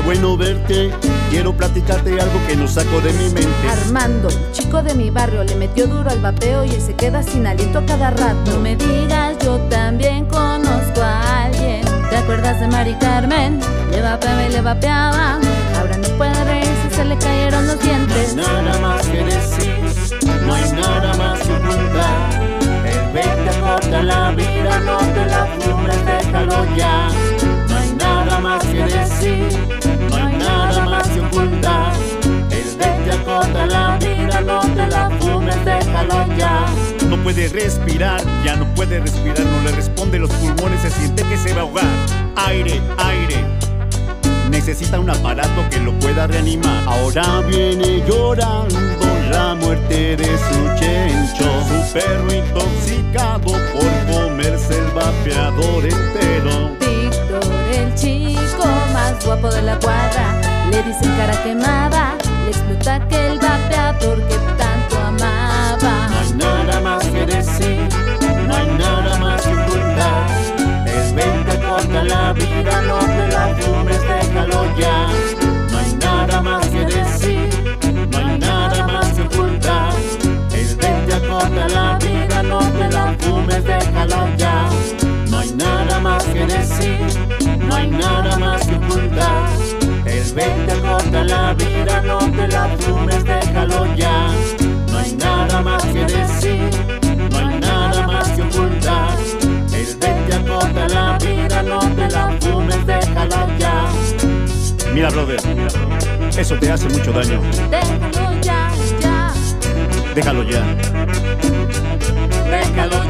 bueno verte. Quiero platicarte algo que no saco de mi mente. Armando, chico de mi barrio, le metió duro al vapeo y se queda sin aliento cada rato. No me digas, yo también conozco a alguien. ¿Te acuerdas de Mari Carmen? Le vapeaba y le vapeaba. Ahora no puede reírse, se le cayeron los dientes. No hay nada más que decir, no hay nada más que ocultar. El 20 corta la vida, no te la fumes, No puede respirar, ya no puede respirar, no le responde los pulmones, se siente que se va a ahogar. Aire, aire. Necesita un aparato que lo pueda reanimar. Ahora viene llorando la muerte de su chencho. Su perro intoxicado por comerse el vapeador entero. Víctor, el chico más guapo de la cuadra, le dicen cara quemada, le explota que Mira, brother, eso te hace mucho daño. Déjalo ya, ya. Déjalo ya. Déjalo